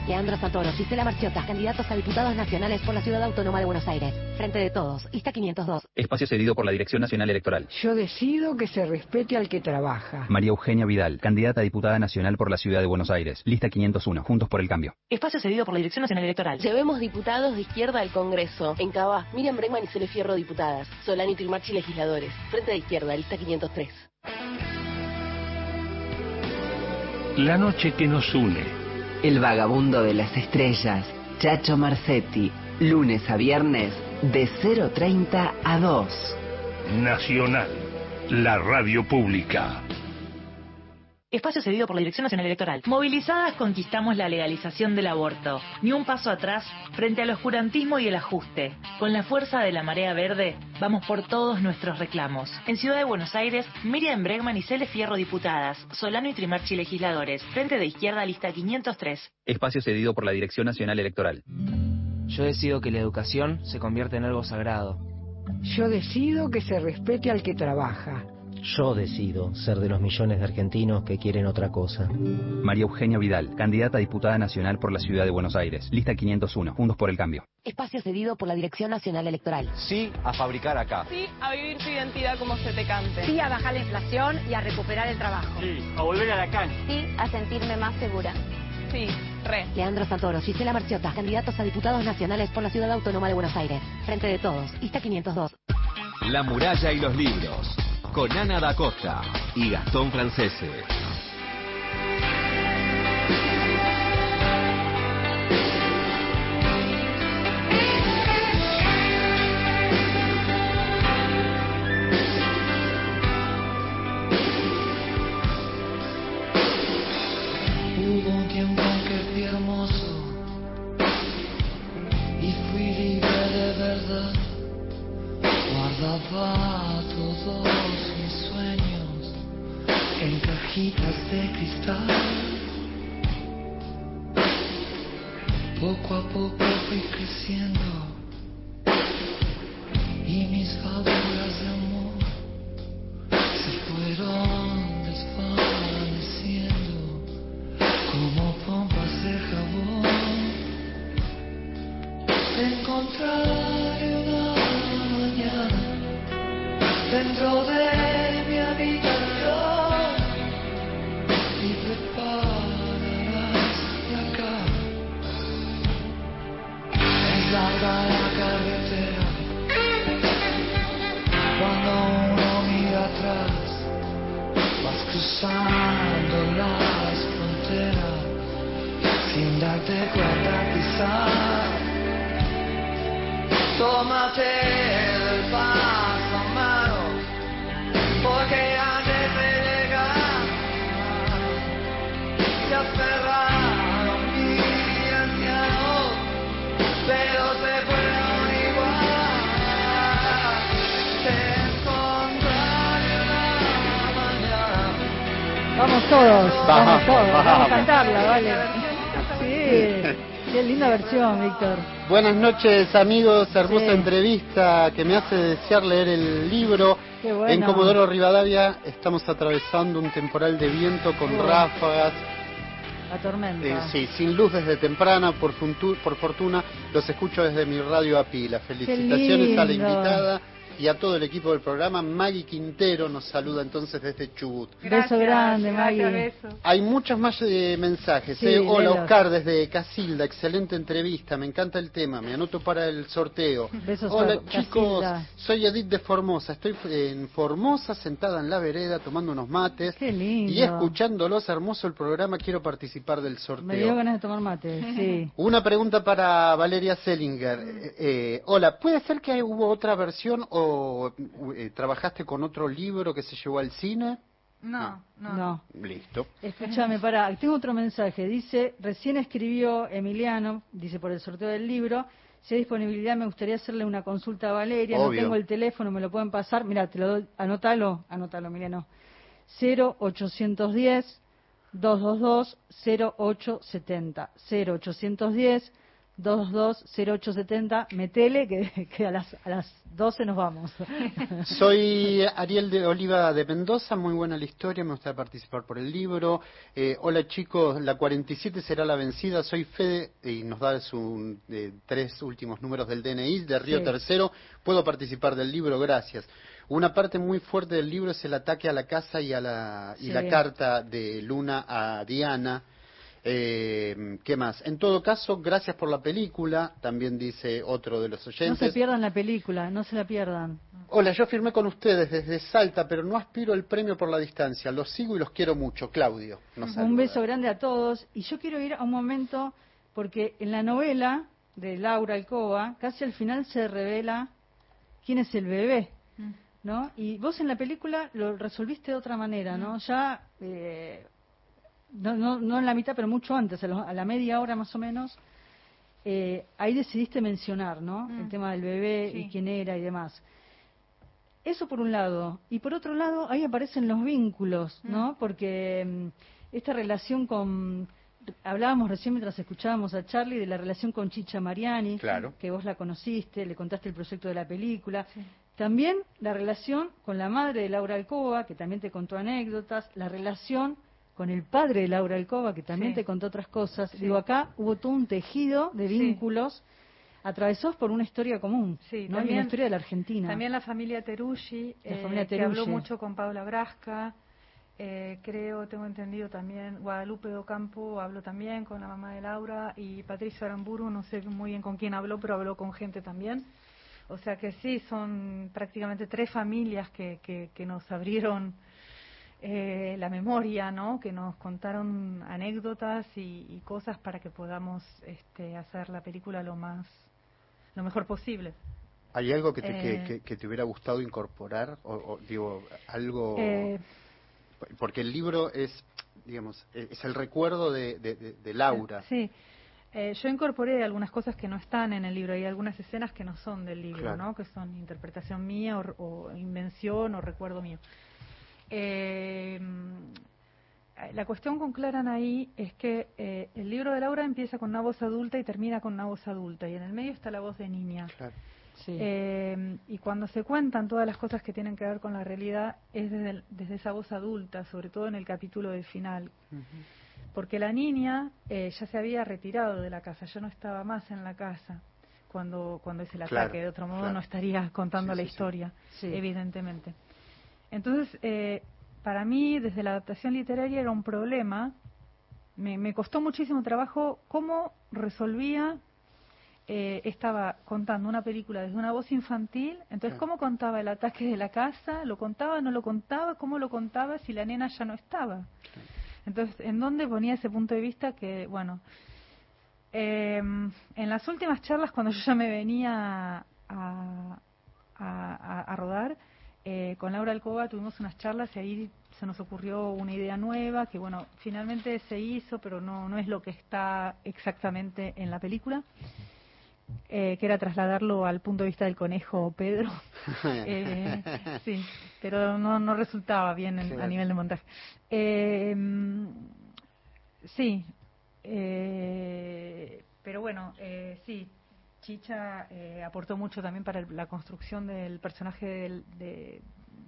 Leandro Santoro, Gisela Marciota, candidatos a diputados nacionales por la Ciudad Autónoma de Buenos Aires. Frente de todos, lista 502. Espacio cedido por la Dirección Nacional Electoral. Yo decido que se respete al que trabaja. María Eugenia Vidal, candidata a diputada nacional por la Ciudad de Buenos Aires. Lista 501, Juntos por el Cambio. Espacio cedido por la Dirección Nacional Electoral. Llevemos diputados de izquierda al Congreso. En Cabá, Miriam Bregman y Cele Fierro, diputadas. Solani y Trimarchi, legisladores. Frente de izquierda, lista 503. La noche que nos une. El vagabundo de las estrellas, Chacho Marcetti, lunes a viernes de 0.30 a 2. Nacional, la radio pública. Espacio cedido por la Dirección Nacional Electoral. Movilizadas conquistamos la legalización del aborto. Ni un paso atrás frente al oscurantismo y el ajuste. Con la fuerza de la marea verde, vamos por todos nuestros reclamos. En Ciudad de Buenos Aires, Miriam Bregman y Cele Fierro diputadas, Solano y Trimarchi legisladores. Frente de izquierda, lista 503. Espacio cedido por la Dirección Nacional Electoral. Yo decido que la educación se convierta en algo sagrado. Yo decido que se respete al que trabaja. Yo decido ser de los millones de argentinos que quieren otra cosa. María Eugenia Vidal, candidata a diputada nacional por la ciudad de Buenos Aires. Lista 501, Juntos por el Cambio. Espacio cedido por la Dirección Nacional Electoral. Sí a fabricar acá. Sí a vivir tu identidad como se te cante. Sí a bajar la inflación y a recuperar el trabajo. Sí a volver a la cancha. Sí a sentirme más segura. Sí, re. Leandro Santoro, Gisela Marciota, candidatos a diputados nacionales por la Ciudad Autónoma de Buenos Aires. Frente de todos, lista 502. La muralla y los libros, con Ana da Costa y Gastón Francese. Hubo un tiempo que fui hermoso y fui libre de verdad. Guardaba fitas de cristal. Pouco a pouco fui crescendo e mis válvulas de amor se foram. Linda versión, Víctor. Buenas noches amigos, hermosa Sí. entrevista que me hace desear leer el libro. Qué bueno. En Comodoro Rivadavia estamos atravesando un temporal de viento con ráfagas, La tormenta. eh, sí, sin luz desde temprana, por, por fortuna los escucho desde mi radio a pila. Felicitaciones a la invitada y a todo el equipo del programa. Maggie Quintero nos saluda entonces desde Chubut. beso grande, Maggie. Hay muchos más eh, mensajes. Sí, eh. Hola léelos. Oscar desde Casilda, excelente entrevista, me encanta el tema, me anoto para el sorteo. Besos Hola chicos, Casilda. soy Edith de Formosa, estoy en Formosa sentada en la vereda tomando unos mates Qué lindo. y escuchándolos, hermoso el programa, quiero participar del Me dio sorteo. ganas de tomar mate, sí. Una pregunta para Valeria Sellinger. Eh, eh, hola, ¿puede ser que hubo otra versión o eh, trabajaste con otro libro que se llevó al cine? No, no. No. Listo. Escúchame, para, tengo otro mensaje. Dice, recién escribió Emiliano, dice por el sorteo del libro, si hay disponibilidad me gustaría hacerle una consulta a Valeria, Obvio. no tengo el teléfono, me lo pueden pasar. Mira, te lo doy, anótalo, anótalo, Emiliano. 0810 222 0870. 0810 222 0870. Metele que, que a las a las 12 nos vamos. Soy Ariel de Oliva de Mendoza, muy buena la historia, me gustaría participar por el libro. Eh, hola chicos, la 47 será la vencida, soy Fede y nos da eh, tres últimos números del DNI de Río Sí. Tercero. Puedo participar del libro, gracias. Una parte muy fuerte del libro es el ataque a la casa y, a la, y Sí. la carta de Luna a Diana. Eh, ¿Qué más? En todo caso, gracias por la película, también dice otro de los No oyentes. se pierdan la película, no se la pierdan. Hola, yo firmé con ustedes desde Salta, pero no aspiro al premio por la distancia. Los sigo y los quiero mucho. Claudio, nos Un beso grande a todos. Y yo quiero ir a un momento, porque en la novela de Laura Alcoba, casi al final se revela quién es el bebé, ¿no? Y vos en la película lo resolviste de otra manera, ¿no? Ya, eh, no, no, no en la mitad, pero mucho antes, a, lo- a la media hora más o menos, eh, ahí decidiste mencionar, ¿no? El tema del bebé y quién era y demás. Eso por un lado. Y por otro lado, ahí aparecen los vínculos, ¿no? Porque mm, esta relación con... Hablábamos recién mientras escuchábamos a Charlie de la relación con Chicha Mariani, Claro. que vos la conociste, le contaste el proyecto de la película. También la relación con la madre de Laura Alcoba, que también te contó anécdotas, la relación con el padre de Laura Alcoba, que también Sí. te contó otras cosas. Sí. Digo, acá hubo todo un tejido de Sí. vínculos atravesados por una historia común, Sí, ¿no? También- una historia de la Argentina. También la familia Teruggi, La eh, familia que habló mucho con Paula Brasca. eh, creo, tengo entendido también, Guadalupe Ocampo habló también con la mamá de Laura y Patricia Aramburu, no sé muy bien con quién habló, pero habló con gente también. O sea que sí, son prácticamente tres familias que, que, que nos abrieron eh, la memoria, ¿no? Que nos contaron anécdotas y, y cosas para que podamos este, hacer la película lo más, lo mejor posible. ¿Hay algo que te, que- Eh. que, que te hubiera gustado incorporar? O, o, digo, algo... Eh, Porque el libro es, digamos, es el recuerdo de, de- de- de Laura. Sí, Eh, yo incorporé algunas cosas que no están en el libro y algunas escenas que no son del libro, Claro. ¿no? Que son interpretación mía o, o invención o recuerdo mío. Eh, la cuestión con Claran ahí es que eh, el libro de Laura empieza con una voz adulta y termina con una voz adulta y en el medio está la voz de niña. Sí. Eh, y cuando se cuentan todas las cosas que tienen que ver con la realidad es desde, el- desde esa voz adulta, sobre todo en el capítulo del final. Porque la niña eh, ya se había retirado de la casa, ya no estaba más en la casa cuando, cuando es el Claro, ataque. De otro modo claro. no estaría contando Sí, la sí, historia, Sí. evidentemente. Entonces, eh, para mí, desde la adaptación literaria era un problema. Me, me costó muchísimo trabajo cómo resolvía. eh, estaba contando una película desde una voz infantil, entonces, ¿cómo contaba el ataque de la casa? ¿Lo contaba, no lo contaba? ¿Cómo lo contaba si la nena ya no estaba? Entonces, ¿en dónde ponía ese punto de vista que, bueno, eh, en las últimas charlas, cuando yo ya me venía a, a- a- a rodar, eh, con Laura Alcoba tuvimos unas charlas y ahí se nos ocurrió una idea nueva que, bueno, finalmente se hizo, pero no, no es lo que está exactamente en la película, eh, que era trasladarlo al punto de vista del conejo Pedro. Eh, sí, pero no, no resultaba bien en- a nivel de montaje. Eh, mm, sí, eh, pero bueno, eh, sí, Chicha eh, aportó mucho también para el- la construcción del personaje del- de,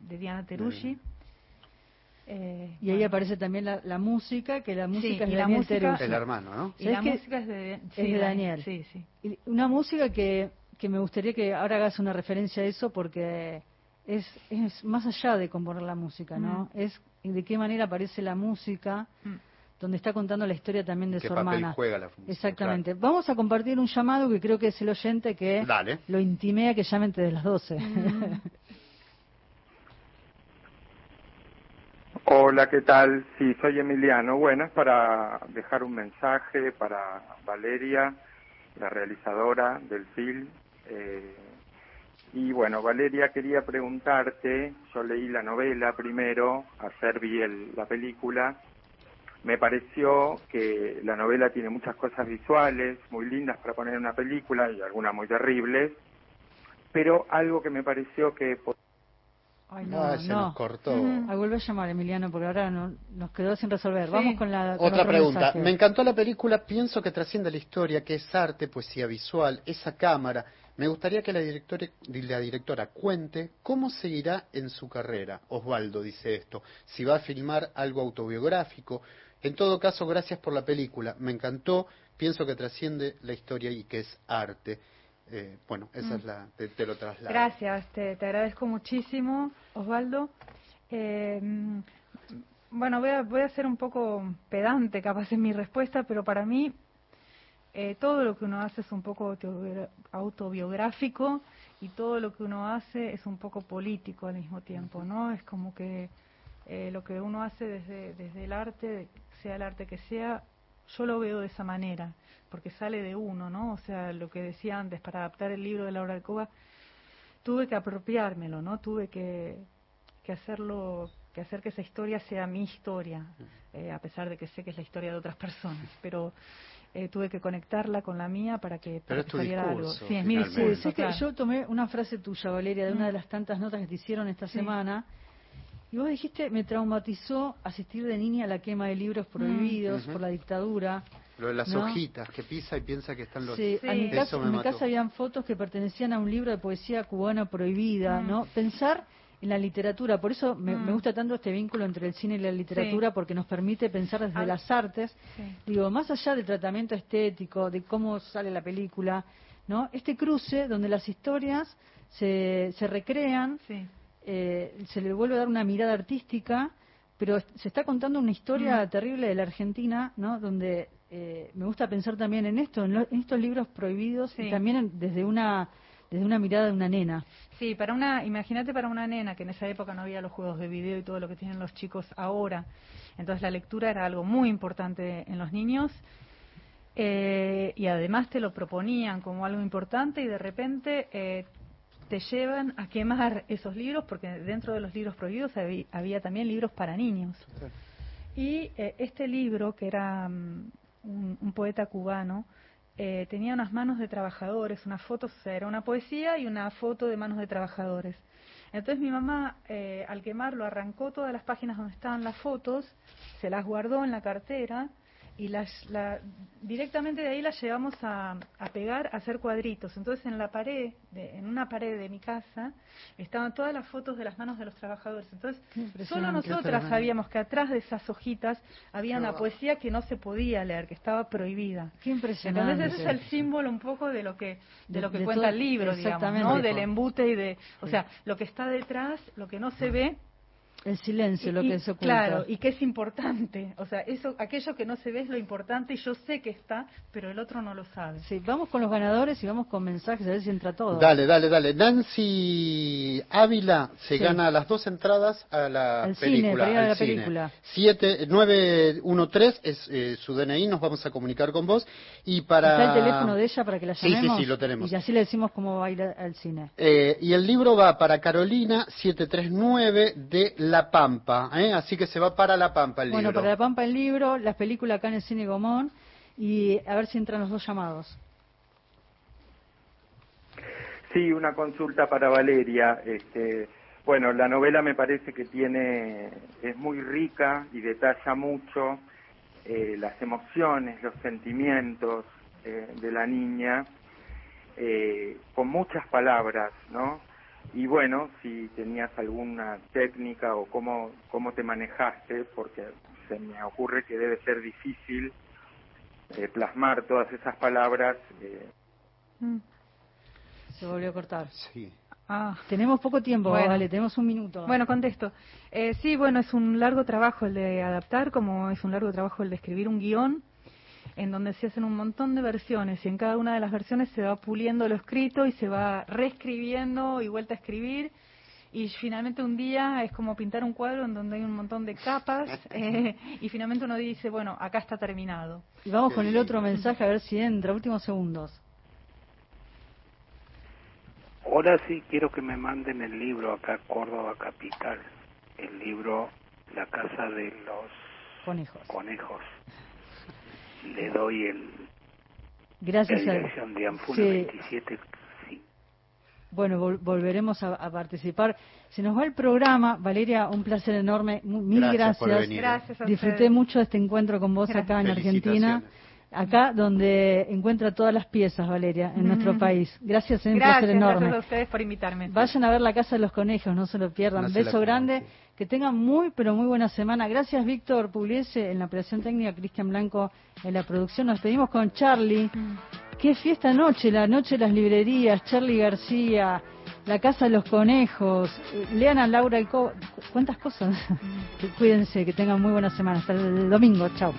de Diana Teruggi. Eh, Y ahí bueno. aparece también la, la música, que la música es y de la Daniel música- Teruggi. El hermano, ¿no? Y ¿Sabes la música es de, Es sí, de Daniel. Sí, sí. Y Una música que, que me gustaría que ahora hagas una referencia a eso porque es, es más allá de componer la música, ¿no? Es de qué manera aparece la música, Mm. Donde está contando la historia también de ¿Qué su papel hermana. juega la música, Exactamente. Vamos a compartir un llamado que creo que es el oyente que Dale. lo intimé a que llame antes de las 12. Hola, ¿qué tal? Sí, soy Emiliano. Bueno, es para dejar un mensaje para Valeria, la realizadora del film. Eh, y bueno, Valeria, quería preguntarte, yo leí la novela primero, hacer vi el- la película. Me pareció que la novela tiene muchas cosas visuales muy lindas para poner en una película y algunas muy terribles, pero algo que me pareció que Ay, no, se no. nos cortó. Ay, vuelve a llamar, Emiliano, porque ahora no- nos quedó sin resolver. Vamos con la con Otra pregunta. mensaje. Me encantó la película, pienso que trasciende la historia, que es arte, poesía visual, esa cámara. Me gustaría que la directora, la directora cuente cómo seguirá en su carrera. Osvaldo dice esto. Si va a filmar algo autobiográfico. En todo caso, gracias por la película. Me encantó. Pienso que trasciende la historia y que es arte. Eh, bueno, esa Mm. es la. Te, te lo traslado. Gracias, te, te agradezco muchísimo, Osvaldo. Eh, bueno, voy a, voy a ser un poco pedante capaz en mi respuesta, pero para mí eh, todo lo que uno hace es un poco autobiográfico y todo lo que uno hace es un poco político al mismo tiempo, ¿no? Es como que eh, lo que uno hace desde, desde el arte, sea el arte que sea, yo lo veo de esa manera, porque sale de uno, ¿no? O sea, lo que decía antes, para adaptar el libro de Laura Alcoba, tuve que apropiármelo, ¿no? Tuve que, que hacerlo, que hacer que esa historia sea mi historia, eh, a pesar de que sé que es la historia de otras personas, pero eh, tuve que conectarla con la mía para que, Pero para es que tu saliera algo. Sí, es mi finalmente. discurso. Sí, que claro. yo tomé una frase tuya, Valeria, de una de las tantas notas que te hicieron esta Sí. semana. Y vos dijiste, me traumatizó asistir de niña a la quema de libros prohibidos Ujú. por la dictadura. Lo de las ¿no? hojitas, que pisa y piensa que están los. Sí, en mi, casa, en mi casa habían fotos que pertenecían a un libro de poesía cubana prohibida, Mm. ¿no? Pensar en la literatura, por eso me, Mm. me gusta tanto este vínculo entre el cine y la literatura, porque nos permite pensar desde Ah. las artes, Sí. digo, más allá del tratamiento estético, de cómo sale la película, ¿no? Este cruce donde las historias se, se recrean, Sí. Eh, se le vuelve a dar una mirada artística, pero se está contando una historia Mm. terrible de la Argentina, ¿no? Donde eh, me gusta pensar también en esto, en, lo- en estos libros prohibidos Sí. y también en- desde una desde una mirada de una nena. Sí, para una, imagínate para una nena que en esa época no había los juegos de video y todo lo que tienen los chicos ahora. Entonces la lectura era algo muy importante en los niños eh, y además te lo proponían como algo importante y de repente eh, te llevan a quemar esos libros porque dentro de los libros prohibidos había, había también libros para niños. Y eh, este libro, que era mm, un, un poeta cubano, eh, tenía unas manos de trabajadores, unas fotos, o sea, era una poesía y una foto de manos de trabajadores. Entonces mi mamá, eh, al quemarlo, arrancó todas las páginas donde estaban las fotos, se las guardó en la cartera y las, la, directamente de ahí las llevamos a, a pegar, a hacer cuadritos. Entonces en la pared, de, en una pared de mi casa, estaban todas las fotos de las manos de los trabajadores. Entonces solo nosotras sabíamos que atrás de esas hojitas había una poesía que no se podía leer, que estaba prohibida. Qué impresionante. Entonces ese es el símbolo un poco de lo que de, De- lo que de cuenta todo- el libro, digamos, exactamente. ¿no? Del embute y de, o sea, lo que está detrás, lo que no se ve, El silencio, lo que se oculta. Claro, y que es importante. O sea, eso, aquello que no se ve es lo importante y yo sé que está, pero el otro no lo sabe. Sí, vamos con los ganadores y vamos con mensajes a ver si entra todo. Dale, dale, dale. Nancy Ávila se Sí. gana las dos entradas a la Al cine, película. a al la cine. película. 7913 es eh, su DNI, nos vamos a comunicar con vos. Y para... Está el teléfono de ella para que la Sí, sí, llamemos. sí, lo tenemos. Y así le decimos cómo va a ir al cine. Eh, y el libro va para Carolina 739 de La Pampa, ¿eh? así que se va para La Pampa el Bueno, libro. para La Pampa el libro, las películas acá en el Cine Gomón y a ver si entran los dos llamados. Sí, una consulta para Valeria. Este, bueno, la novela me parece que tiene es muy rica y detalla mucho eh, las emociones, los sentimientos eh, de la niña eh, con muchas palabras, ¿no? Y bueno, si tenías alguna técnica o cómo cómo te manejaste, porque se me ocurre que debe ser difícil eh, plasmar todas esas palabras. eh, Se volvió a cortar. Sí. Ah. Tenemos poco tiempo, Bueno. vale, tenemos un minuto. Bueno, contesto. Eh, sí, bueno, es un largo trabajo el de adaptar, como es un largo trabajo el de escribir un guion, en donde se hacen un montón de versiones y en cada una de las versiones se va puliendo lo escrito y se va reescribiendo y vuelta a escribir. Y finalmente un día es como pintar un cuadro en donde hay un montón de capas eh, y finalmente uno dice, bueno, acá está terminado. Y vamos con el otro mensaje a ver si entra, últimos segundos. Ahora sí quiero que me manden el libro acá, Córdoba Capital. El libro La Casa de los Conejos. Conejos. Le doy el, Gracias la a de Sí. 27. Bueno, vol- volveremos a, a participar. Se nos va el programa. Valeria, un placer enorme. Mil Gracias gracias. por venir, ¿eh? Gracias a Disfruté mucho de este encuentro con vos acá en Argentina. Acá donde encuentra todas las piezas, Valeria, en nuestro Ujú. país. Gracias, es un Gracias, placer enorme. gracias a ustedes por invitarme. Vayan a ver la Casa de los Conejos, no se lo pierdan. No Beso grande, que tengan muy, pero muy buena semana. Gracias, Víctor Pugliese en la operación técnica, Cristian Blanco en la producción. Nos despedimos con Charlie. Qué fiesta noche, la noche de las librerías, Charlie García, la Casa de los Conejos. Eh, Lean a Laura Alcoba. ¿Cuántas cosas? Cuídense, que tengan muy buena semana. Hasta el domingo. Chao.